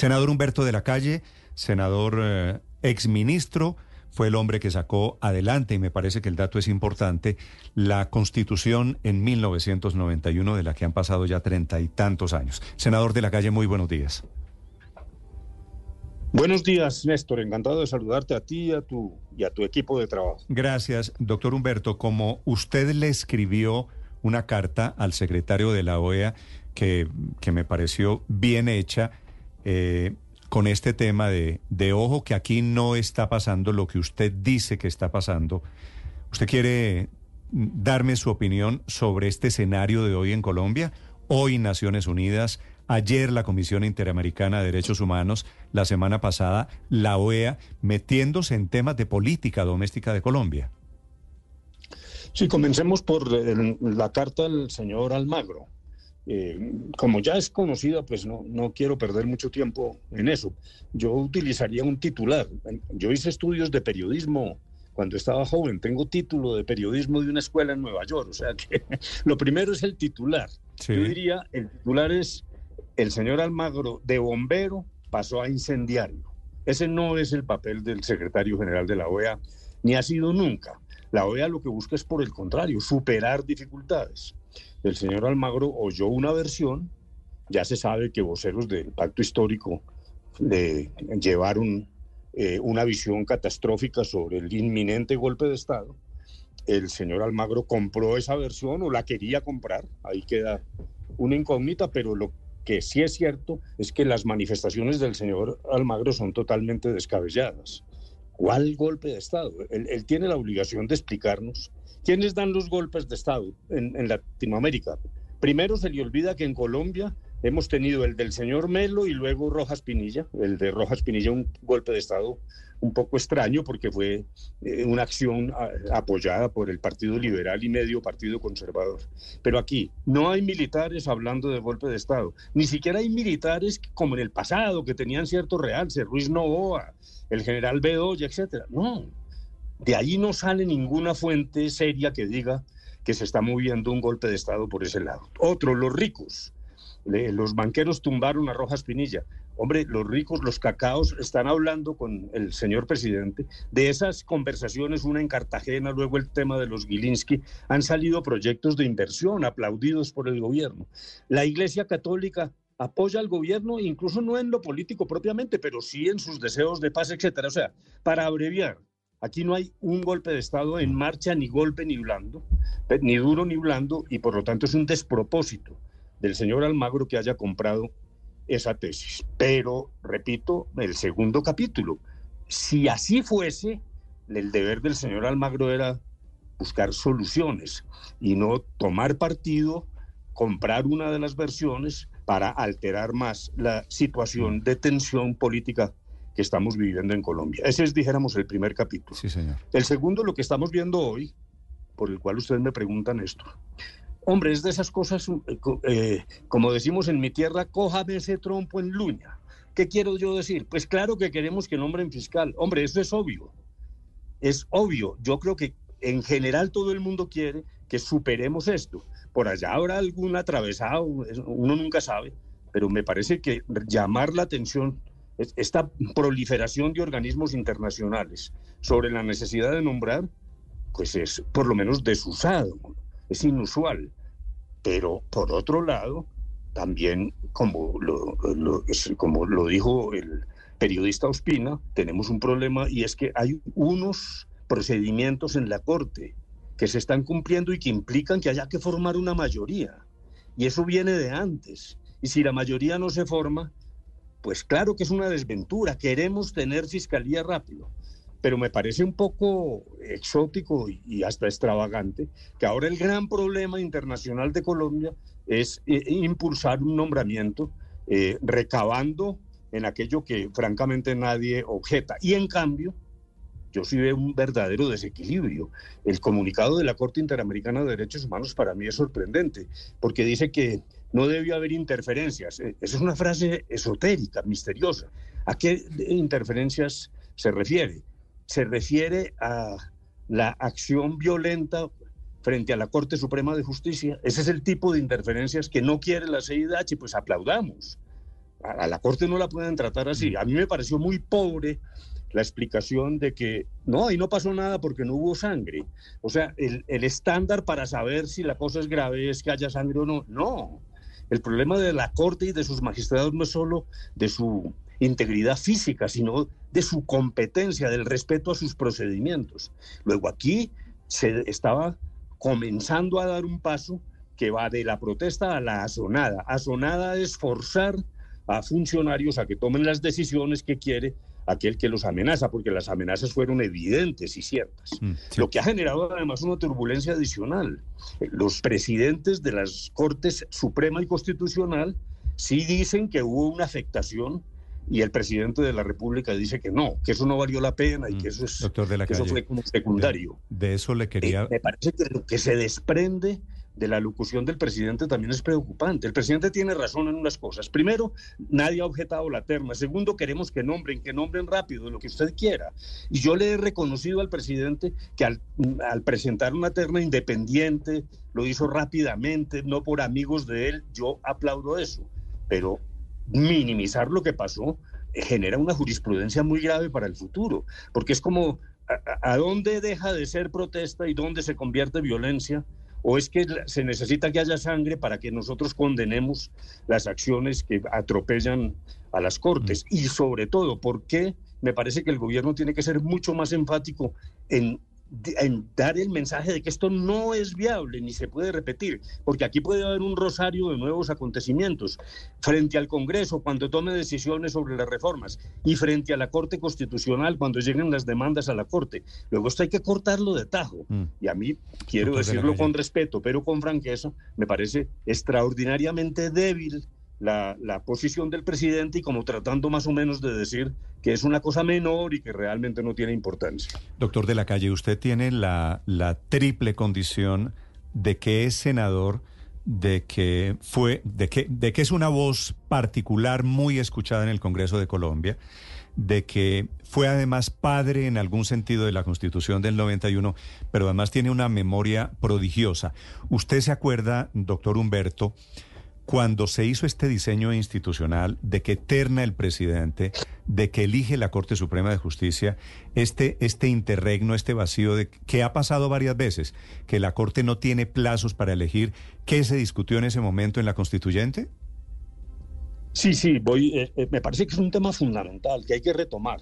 Senador Humberto de la Calle, senador eh, exministro, fue el hombre que sacó adelante, y me parece que el dato es importante, la constitución en 1991, de la que han pasado ya treinta y tantos años. Senador de la Calle, muy buenos días. Buenos días, Néstor. Encantado de saludarte a ti y a tu, y a tu equipo de trabajo. Gracias, doctor Humberto. Como usted le escribió una carta al secretario de la OEA que, que me pareció bien hecha, eh, con este tema de, de ojo que aquí no está pasando lo que usted dice que está pasando. ¿Usted quiere darme su opinión sobre este escenario de hoy en Colombia? Hoy Naciones Unidas, ayer la Comisión Interamericana de Derechos Humanos, la semana pasada la OEA, metiéndose en temas de política doméstica de Colombia. Sí, comencemos por la carta del señor Almagro. Eh, como ya es conocida, pues no, no quiero perder mucho tiempo en eso. Yo utilizaría un titular. Yo hice estudios de periodismo cuando estaba joven. Tengo título de periodismo de una escuela en Nueva York. O sea que lo primero es el titular. Yo diría, el titular es el señor Almagro de bombero pasó a incendiario. Ese no es el papel del secretario general de la OEA, ni ha sido nunca. La OEA lo que busca es, por el contrario, superar dificultades el señor Almagro oyó una versión, ya se sabe que voceros del pacto histórico le llevaron eh, una visión catastrófica sobre el inminente golpe de Estado. El señor Almagro compró esa versión o la quería comprar, ahí queda una incógnita, pero lo que sí es cierto es que las manifestaciones del señor Almagro son totalmente descabelladas. ¿Cuál golpe de Estado? Él, tiene la obligación de explicarnos quiénes dan los golpes de Estado en, Latinoamérica. Primero se le olvida que en Colombia hemos tenido el del señor Melo y luego Rojas Pinilla. El de Rojas Pinilla, un golpe de Estado un poco extraño porque fue eh, una acción ah, apoyada por el Partido Liberal y medio Partido Conservador. Pero aquí no hay militares hablando de golpe de Estado. Ni siquiera hay militares como en el pasado que tenían cierto realce, Ruiz Novoa, el general Bedoya, etcétera. No, de ahí no sale ninguna fuente seria que diga que se está moviendo un golpe de Estado por ese lado. Otro, los ricos. Los banqueros tumbaron a Rojas Pinilla. Hombre, los ricos, los cacaos, están hablando con el señor presidente. De esas conversaciones, una en Cartagena, luego el tema de los Gilinski, han salido proyectos de inversión aplaudidos por el gobierno. La Iglesia Católica apoya al gobierno, incluso no en lo político propiamente, pero sí en sus deseos de paz, etcétera. O sea, para abreviar, aquí no hay un golpe de Estado en marcha, ni golpe ni blando, ni duro ni blando, y por lo tanto es un despropósito del señor Almagro que haya comprado esa tesis. Pero, repito, el segundo capítulo, si así fuese, el deber del señor Almagro era buscar soluciones y no tomar partido, comprar una de las versiones para alterar más la situación de tensión política que estamos viviendo en Colombia. Ese es, dijéramos, el primer capítulo. Sí, señor. El segundo, lo que estamos viendo hoy, por el cual ustedes me preguntan esto. Hombre, es de esas cosas, eh, eh, como decimos en mi tierra, cójame ese trompo en luña. ¿Qué quiero yo decir? Pues claro que queremos que nombren fiscal. Hombre, eso es obvio. Es obvio. Yo creo que en general todo el mundo quiere que superemos esto. Por allá habrá algún atravesado, uno nunca sabe, pero me parece que llamar la atención, esta proliferación de organismos internacionales sobre la necesidad de nombrar, pues es por lo menos desusado, es inusual. Pero por otro lado, también, como lo, como lo dijo el periodista Ospina, tenemos un problema y es que hay unos procedimientos en la Corte que se están cumpliendo y que implican que haya que formar una mayoría. Y eso viene de antes. Y si la mayoría no se forma, pues claro que es una desventura. Queremos tener fiscalía rápido. Pero me parece un poco exótico y, hasta extravagante que ahora el gran problema internacional de Colombia es eh, impulsar un nombramiento eh, recabando en aquello que francamente nadie objeta. Y en cambio, yo sí veo un verdadero desequilibrio. El comunicado de la Corte Interamericana de Derechos Humanos para mí es sorprendente, porque dice que no debe haber interferencias. Eh, esa es una frase esotérica, misteriosa. ¿A qué interferencias se refiere? Se refiere a la acción violenta frente a la Corte Suprema de Justicia. Ese es el tipo de interferencias que no quiere la CIDH, pues aplaudamos. a la Corte no la pueden tratar así. A mí me pareció muy pobre la explicación de que no, ahí no pasó nada porque no hubo sangre. O sea, el, el, estándar para saber si la cosa es grave es que haya sangre o no. No. El problema de la Corte y de sus magistrados no es solo de su integridad física, sino de su competencia, del respeto a sus procedimientos. Luego aquí se estaba comenzando a dar un paso que va de la protesta a la asonada. Asonada es forzar a funcionarios a que tomen las decisiones que quiere aquel que los amenaza, porque las amenazas fueron evidentes y ciertas. Mm, Lo que ha generado además una turbulencia adicional. Los presidentes de las Cortes Suprema y Constitucional sí dicen que hubo una afectación y el presidente de la República dice que no, que eso no valió la pena y mm, que eso, es, eso fue como secundario. De, eso le quería... Eh, me parece que lo que se desprende de la locución del presidente también es preocupante. El presidente tiene razón en unas cosas. Primero, nadie ha objetado la terna. Segundo, queremos que nombren, que nombren rápido, lo que usted quiera. Y yo le he reconocido al presidente que al, al presentar una terna independiente, lo hizo rápidamente, no por amigos de él, yo aplaudo eso. Pero minimizar lo que pasó genera una jurisprudencia muy grave para el futuro, porque es como a, a dónde deja de ser protesta y dónde se convierte violencia ¿O es que se necesita que haya sangre para que nosotros condenemos las acciones que atropellan a las Cortes? Mm. Y sobre todo, ¿por qué me parece que el gobierno tiene que ser mucho más enfático en en dar el mensaje de que esto no es viable ni se puede repetir, porque aquí puede haber un rosario de nuevos acontecimientos frente al Congreso cuando tome decisiones sobre las reformas y frente a la Corte Constitucional cuando lleguen las demandas a la Corte. Luego esto hay que cortarlo de tajo. Mm. Y a mí, quiero decirlo con respeto, pero con franqueza, me parece extraordinariamente débil la, posición del presidente y como tratando más o menos de decir que es una cosa menor y que realmente no tiene importancia. Doctor de la Calle, usted tiene la, la triple condición de que es senador, de que fue, de que, de que es una voz particular muy escuchada en el Congreso de Colombia, de que fue además padre en algún sentido de la Constitución del 91, pero además tiene una memoria prodigiosa. ¿Usted se acuerda, doctor Humberto, cuando se hizo este diseño institucional de que terna el presidente, de que elige la Corte Suprema de Justicia, este, este interregno, este vacío de que ha pasado varias veces, que la Corte no tiene plazos para elegir, ¿qué se discutió en ese momento en la constituyente? Sí, sí, voy, eh, eh, me parece que es un tema fundamental que hay que retomar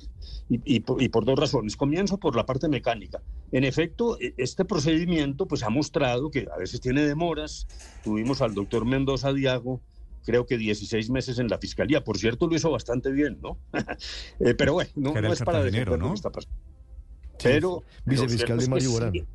y, por, dos razones. Comienzo por la parte mecánica. En efecto, e, este procedimiento pues, ha mostrado que a veces tiene demoras. Tuvimos al doctor Mendoza Diago, creo que 16 meses en la fiscalía. Por cierto, lo hizo bastante bien, ¿no? Eh, pero bueno, no, es para defender ¿no? está pasando. Pero, Vicefiscal de Mario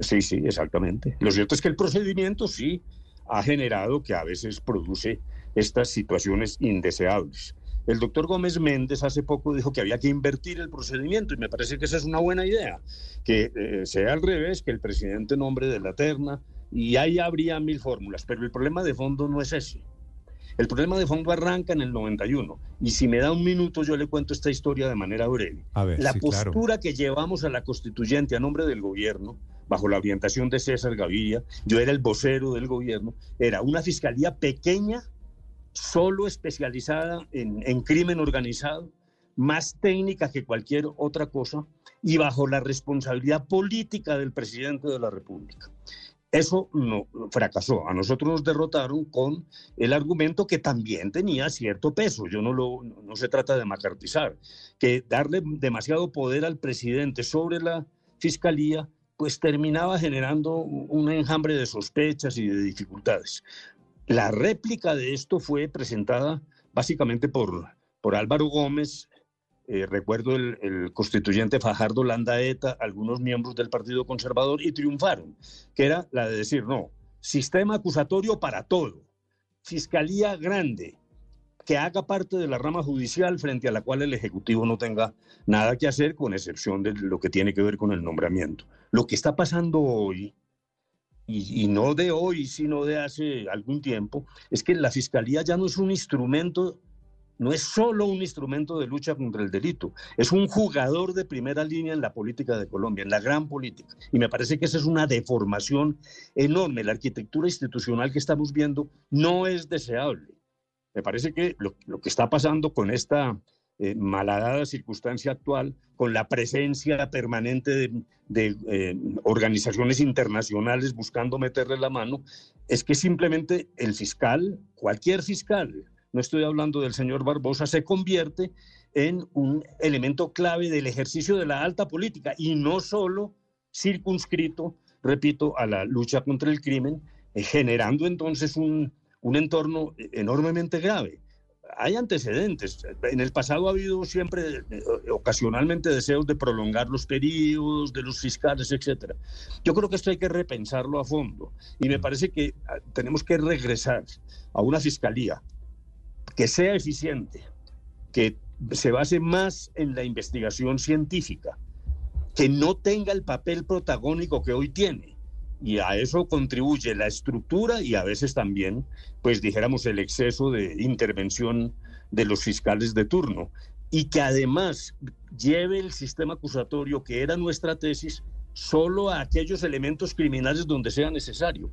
Sí, sí, exactamente. Lo cierto es que el procedimiento sí ha generado que a veces produce estas situaciones indeseables. El doctor Gómez Méndez hace poco dijo que había que invertir el procedimiento y me parece que esa es una buena idea, que eh, sea al revés, que el presidente nombre de la terna y ahí habría mil fórmulas, pero el problema de fondo no es ese. El problema de fondo arranca en el 91 y si me da un minuto yo le cuento esta historia de manera breve. la postura que llevamos a la constituyente a nombre del gobierno bajo la orientación de César Gaviria, yo era el vocero del gobierno, era una fiscalía pequeña solo especializada en, crimen organizado, más técnica que cualquier otra cosa y bajo la responsabilidad política del presidente de la República. Eso no fracasó. A nosotros nos derrotaron con el argumento que también tenía cierto peso. Yo no lo no se trata de macartizar, que darle demasiado poder al presidente sobre la fiscalía pues terminaba generando un enjambre de sospechas y de dificultades. La réplica de esto fue presentada básicamente por, por Álvaro Gómez, eh, recuerdo el, constituyente Fajardo Landaeta, algunos miembros del Partido Conservador, y triunfaron, que era la de decir, no, sistema acusatorio para todo, fiscalía grande, que haga parte de la rama judicial frente a la cual el Ejecutivo no tenga nada que hacer, con excepción de lo que tiene que ver con el nombramiento. Lo que está pasando hoy y, no de hoy, sino de hace algún tiempo, es que la fiscalía ya no es un instrumento, no es solo un instrumento de lucha contra el delito, es un jugador de primera línea en la política de Colombia, en la gran política. Y me parece que esa es una deformación enorme. La arquitectura institucional que estamos viendo no es deseable. Me parece que lo, que está pasando con esta eh, malhadada circunstancia actual, con la presencia permanente de, eh, organizaciones internacionales buscando meterle la mano, es que simplemente el fiscal, cualquier fiscal, no estoy hablando del señor Barbosa, se convierte en un elemento clave del ejercicio de la alta política y no solo circunscrito, repito, a la lucha contra el crimen, eh, generando entonces un, un entorno enormemente grave. Hay antecedentes. En el pasado ha habido siempre, eh, ocasionalmente, deseos de prolongar los periodos de los fiscales, etc. Yo creo que esto hay que repensarlo a fondo. Y me parece que ah, tenemos que regresar a una fiscalía que sea eficiente, que se base más en la investigación científica, que no tenga el papel protagónico que hoy tiene. Y a eso contribuye la estructura y a veces también, pues dijéramos, el exceso de intervención de los fiscales de turno. Y que además lleve el sistema acusatorio, que era nuestra tesis, solo a aquellos elementos criminales donde sea necesario.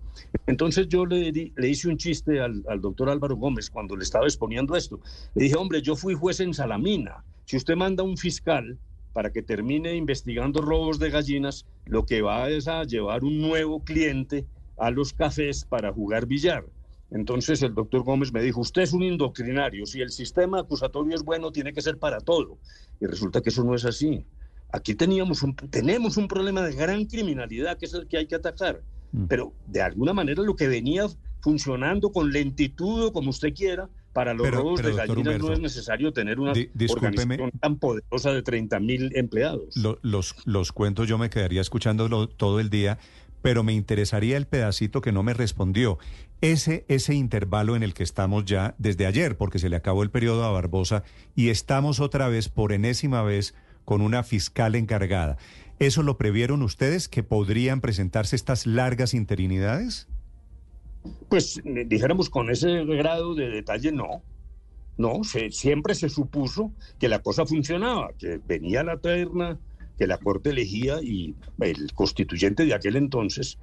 Entonces yo le, le hice un chiste al, al, doctor Álvaro Gómez cuando le estaba exponiendo esto. Le dije, hombre, yo fui juez en Salamina. Si usted manda un fiscal para que termine investigando robos de gallinas, lo que va es a llevar un nuevo cliente a los cafés para jugar billar. Entonces el doctor Gómez me dijo, usted es un indoctrinario, si el sistema acusatorio es bueno, tiene que ser para todo. Y resulta que eso no es así. Aquí teníamos un, tenemos un problema de gran criminalidad que es el que hay que atacar, mm. pero de alguna manera lo que venía funcionando con lentitud o como usted quiera, para los robos de gallinas no es necesario tener una organización tan poderosa de 30 mil empleados. los, los cuentos yo me quedaría escuchándolo todo el día, pero me interesaría el pedacito que no me respondió. Ese, ese intervalo en el que estamos ya desde ayer, porque se le acabó el periodo a Barbosa, y estamos otra vez, por enésima vez, con una fiscal encargada. ¿Eso lo previeron ustedes que podrían presentarse estas largas interinidades? Pues dijéramos con ese grado de detalle no. No, siempre se supuso que la cosa funcionaba, que venía la terna, que la Corte elegía y el constituyente de aquel entonces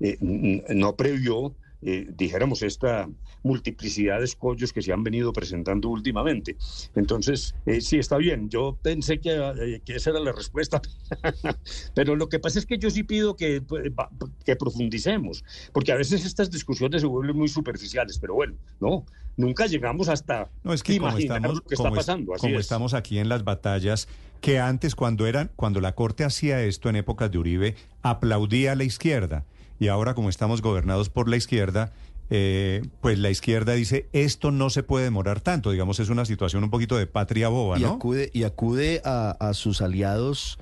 eh, no previó eh, dijéramos, esta multiplicidad de escollos que se han venido presentando últimamente. Entonces, eh, sí, está bien. Yo pensé que, eh, que, esa era la respuesta, pero lo que pasa es que yo sí pido que, que profundicemos, porque a veces estas discusiones se vuelven muy superficiales, pero bueno, no, nunca llegamos hasta no, es que como estamos, lo que está pasando. como estamos aquí en las batallas, que antes cuando, eran, cuando la Corte hacía esto en épocas de Uribe, aplaudía a la izquierda y ahora como estamos gobernados por la izquierda, eh, pues la izquierda dice esto no se puede demorar tanto, digamos es una situación un poquito de patria boba, ¿no? Y acude, y acude a, sus aliados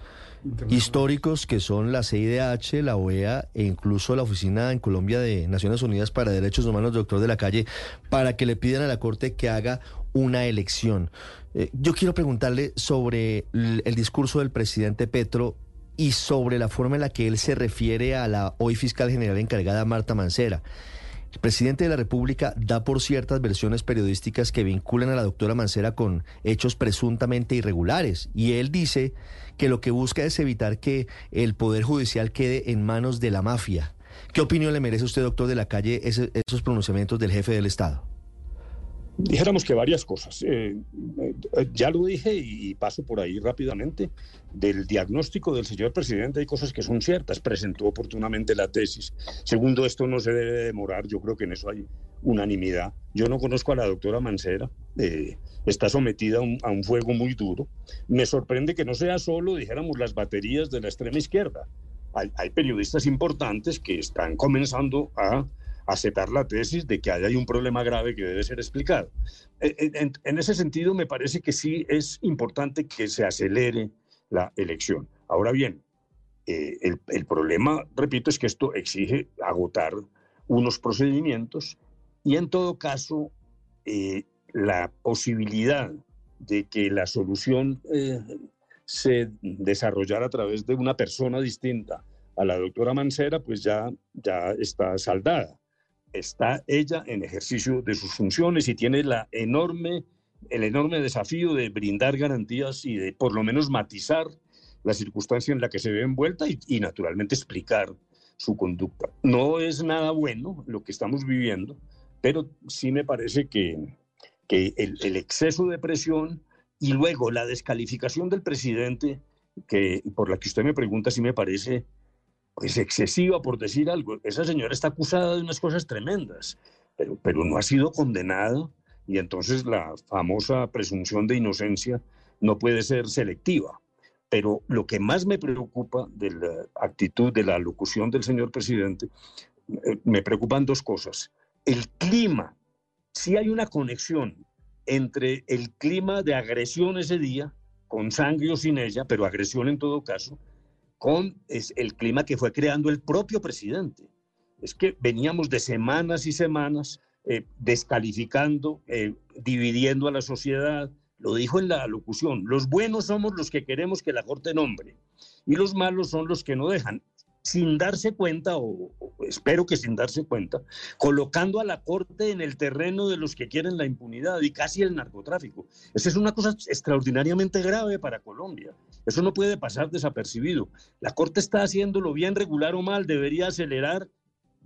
históricos que son la CIDH, la OEA e incluso la Oficina en Colombia de Naciones Unidas para Derechos Humanos, doctor de la calle, para que le pidan a la Corte que haga una elección. Eh, yo quiero preguntarle sobre el discurso del presidente Petro y sobre la forma en la que él se refiere a la hoy fiscal general encargada Marta Mancera. El presidente de la República da por ciertas versiones periodísticas que vinculan a la doctora Mancera con hechos presuntamente irregulares y él dice que lo que busca es evitar que el Poder Judicial quede en manos de la mafia. ¿Qué opinión le merece usted, doctor de la calle, esos pronunciamientos del jefe del Estado? Dijéramos que varias cosas. Eh, eh, ya lo dije y paso por ahí rápidamente. Del diagnóstico del señor presidente hay cosas que son ciertas. Presentó oportunamente la tesis. Segundo, esto no se debe demorar. Yo creo que en eso hay unanimidad. Yo no conozco a la doctora Mancera. Eh, está sometida a un, a un, fuego muy duro. Me sorprende que no sea solo, dijéramos, las baterías de la extrema izquierda. Hay, hay periodistas importantes que están comenzando a aceptar la tesis de que hay un problema grave que debe ser explicado. Eh, eh, en, ese sentido, me parece que sí es importante que se acelere la elección. Ahora bien, eh, el, problema, repito, es que esto exige agotar unos procedimientos y en todo caso la posibilidad de que la solución se desarrollara a través de una persona distinta a la doctora Mancera, pues ya, ya está saldada está ella en ejercicio de sus funciones y tiene la enorme, el enorme desafío de brindar garantías y de por lo menos matizar la circunstancia en la que se ve envuelta y, naturalmente explicar su conducta. No es nada bueno lo que estamos viviendo, pero sí me parece que que el, exceso de presión y luego la descalificación del presidente, que por la que usted me pregunta si me parece pues excesiva por decir algo. Esa señora está acusada de unas cosas tremendas, pero, pero no ha sido condenada y entonces la famosa presunción de inocencia no puede ser selectiva. Pero lo que más me preocupa de la actitud, de la locución del señor presidente, eh, me preocupan dos cosas. El clima, si hay una conexión entre el clima de agresión ese día, con sangre o sin ella, pero agresión en todo caso, con el clima que fue creando el propio presidente. Es que veníamos de semanas y semanas eh, descalificando, eh, dividiendo a la sociedad. Lo dijo en la locución, los buenos somos los que queremos que la Corte nombre y los malos son los que no dejan sin darse cuenta, o, espero que sin darse cuenta, colocando a la Corte en el terreno de los que quieren la impunidad y casi el narcotráfico. Esa es una cosa extraordinariamente grave para Colombia. Eso no puede pasar desapercibido. La Corte está haciéndolo bien, regular o mal, debería acelerar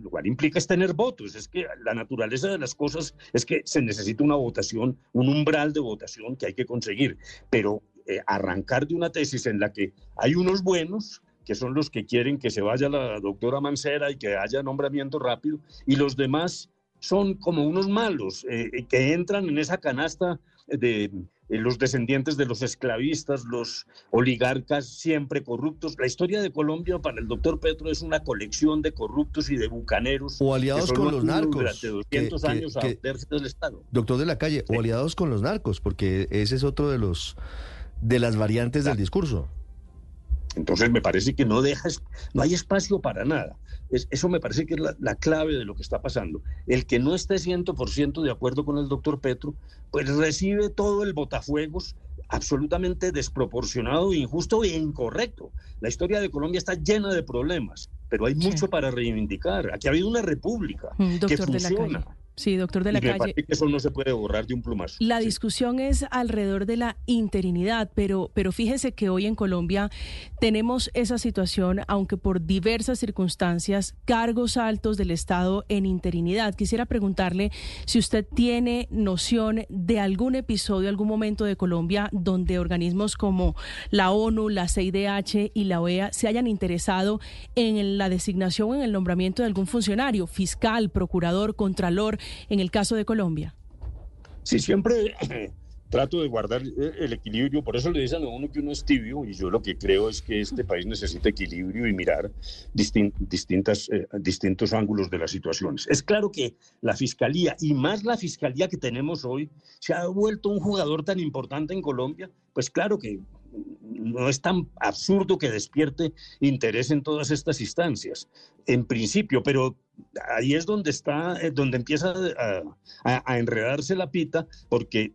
lo cual implica es tener votos. Es que la naturaleza de las cosas es que se necesita una votación, un umbral de votación que hay que conseguir. Pero eh, arrancar de una tesis en la que hay unos buenos que son los que quieren que se vaya la doctora Mancera y que haya nombramiento rápido, y los demás son como unos malos eh, que entran en esa canasta de eh, los descendientes de los esclavistas, los oligarcas siempre corruptos. La historia de Colombia para el doctor Petro es una colección de corruptos y de bucaneros. O aliados con los narcos. Durante 200 años a del Estado. Doctor de la calle, o aliados con los narcos, porque ese es otro de los de las variantes del discurso. Entonces me parece que no dejas, no hay espacio para nada. eso me parece que es la, clave de lo que está pasando. El que no esté 100% de acuerdo con el doctor Petro, pues recibe todo el botafuegos absolutamente desproporcionado, injusto e incorrecto. La historia de Colombia está llena de problemas, pero hay mucho para reivindicar. Aquí ha habido una república mm, que funciona. Sí, doctor de la calle. eso no se puede borrar de un plumazo. La discusión es alrededor de la interinidad, pero, pero fíjese que hoy en Colombia tenemos esa situación, aunque por diversas circunstancias, cargos altos del Estado en interinidad. Quisiera preguntarle si usted tiene noción de algún episodio, algún momento de Colombia donde organismos como la ONU, la CIDH y la OEA se hayan interesado en la designación en el nombramiento de algún funcionario, fiscal, procurador, contralor en el caso de Colombia? Sí, siempre trato de guardar eh, el equilibrio, por eso le dicen a uno que uno es tibio y yo lo que creo es que este país necesita equilibrio y mirar distintas, eh, distintos ángulos de las situaciones. Es claro que la fiscalía y más la fiscalía que tenemos hoy se ha vuelto un jugador tan importante en Colombia, pues claro que no es tan absurdo que despierte interés en todas estas instancias, en principio, pero ahí es donde está, eh, donde empieza a, enredarse la pita, porque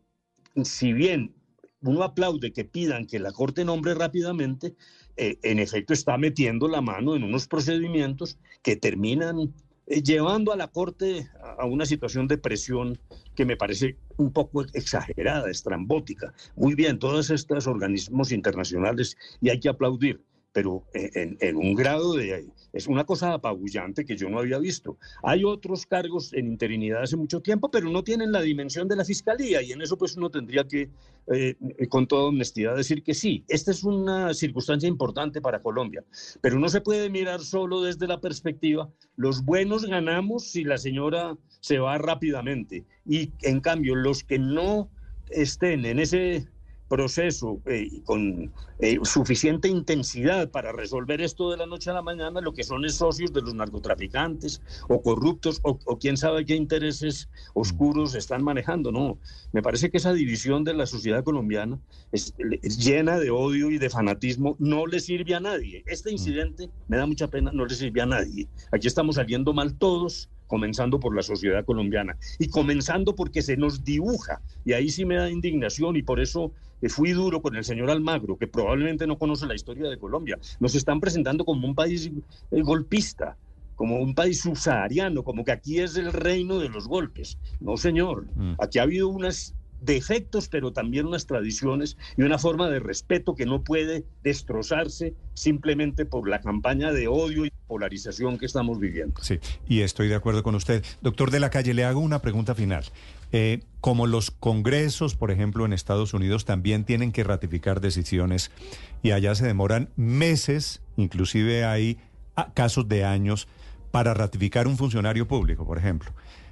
si bien uno aplaude que pidan que la Corte nombre rápidamente, eh, en efecto está metiendo la mano en unos procedimientos que terminan eh, llevando a la Corte a una situación de presión que me parece un poco exagerada, estrambótica. Muy bien, todos estos organismos internacionales y hay que aplaudir, pero en, un grado de... Es una cosa apabullante que yo no había visto. Hay otros cargos en interinidad hace mucho tiempo, pero no tienen la dimensión de la fiscalía y en eso pues uno tendría que, eh, con toda honestidad, decir que sí. Esta es una circunstancia importante para Colombia, pero no se puede mirar solo desde la perspectiva, los buenos ganamos si la señora se va rápidamente y en cambio los que no estén en ese proceso eh, con eh, suficiente intensidad para resolver esto de la noche a la mañana, lo que son es socios de los narcotraficantes o corruptos o, quién sabe qué intereses oscuros están manejando. No, me parece que esa división de la sociedad colombiana es, llena de odio y de fanatismo, no le sirve a nadie. Este mm. incidente, me da mucha pena, no le sirve a nadie. Aquí estamos saliendo mal todos comenzando por la sociedad colombiana y comenzando porque se nos dibuja, y ahí sí me da indignación y por eso fui duro con el señor Almagro, que probablemente no conoce la historia de Colombia. Nos están presentando como un país eh, golpista, como un país subsahariano, como que aquí es el reino de los golpes. No, señor. Mm. Aquí ha habido unas defectos, pero también unas tradiciones y una forma de respeto que no puede destrozarse simplemente por la campaña de odio y polarización que estamos viviendo. Sí, y estoy de acuerdo con usted. Doctor de la Calle, le hago una pregunta final. Eh, como los congresos, por ejemplo, en Estados Unidos también tienen que ratificar decisiones y allá se demoran meses, inclusive hay ah, casos de años, para ratificar un funcionario público, por ejemplo.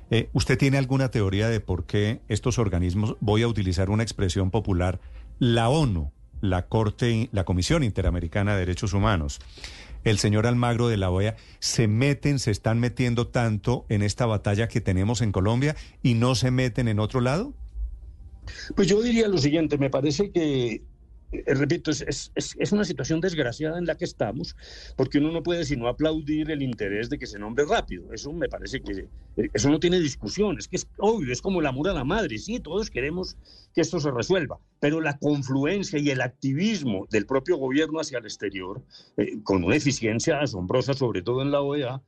Eh, ¿Usted tiene alguna teoría de por qué estos organismos, voy a utilizar una expresión popular, la ONU, la Corte, la Comisión Interamericana de Derechos Humanos, el señor Almagro de la OEA, se meten, se están metiendo tanto en esta batalla que tenemos en Colombia y no se meten en otro lado? Pues yo diría lo siguiente, me parece que repito, es, una situación desgraciada en la que estamos, porque uno no puede sino aplaudir el interés de que se nombre rápido. Eso me parece que eh, eso no tiene discusión, es que es obvio, es como el amor a la madre, sí, todos queremos que esto se resuelva, pero la confluencia y el activismo del propio gobierno hacia el exterior, eh, con una eficiencia asombrosa, sobre todo en la OEA,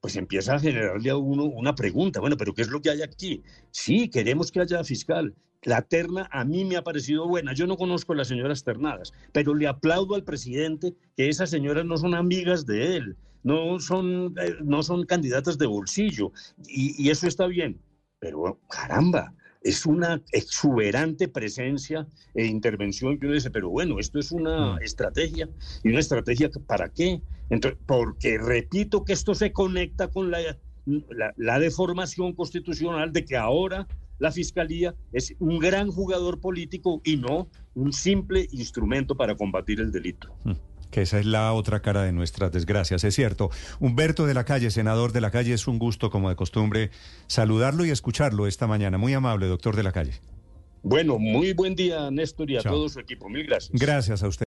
pues empieza a generarle a uno una pregunta, bueno, pero ¿qué es lo que hay aquí? Sí, queremos que haya fiscal, la terna a mí me ha parecido buena. Yo no conozco a las señoras ternadas, pero le aplaudo al presidente que esas señoras no son amigas de él, no son, eh, no son candidatas de bolsillo, y, eso está bien. Pero caramba, es una exuberante presencia e intervención yo dice, pero bueno, esto es una mm. estrategia. ¿Y una estrategia para qué? Entonces, porque repito que esto se conecta con la, la deformación constitucional de que ahora la Fiscalía es un gran jugador político y no un simple instrumento para combatir el delito. Hmm, que esa es la otra cara de nuestras desgracias, es cierto. Humberto de la Calle, senador de la Calle, es un gusto, como de costumbre, saludarlo y escucharlo esta mañana. Muy amable, doctor de la Calle. Bueno, muy buen día, Néstor, y a todo su equipo. Mil gracias. Gracias a usted.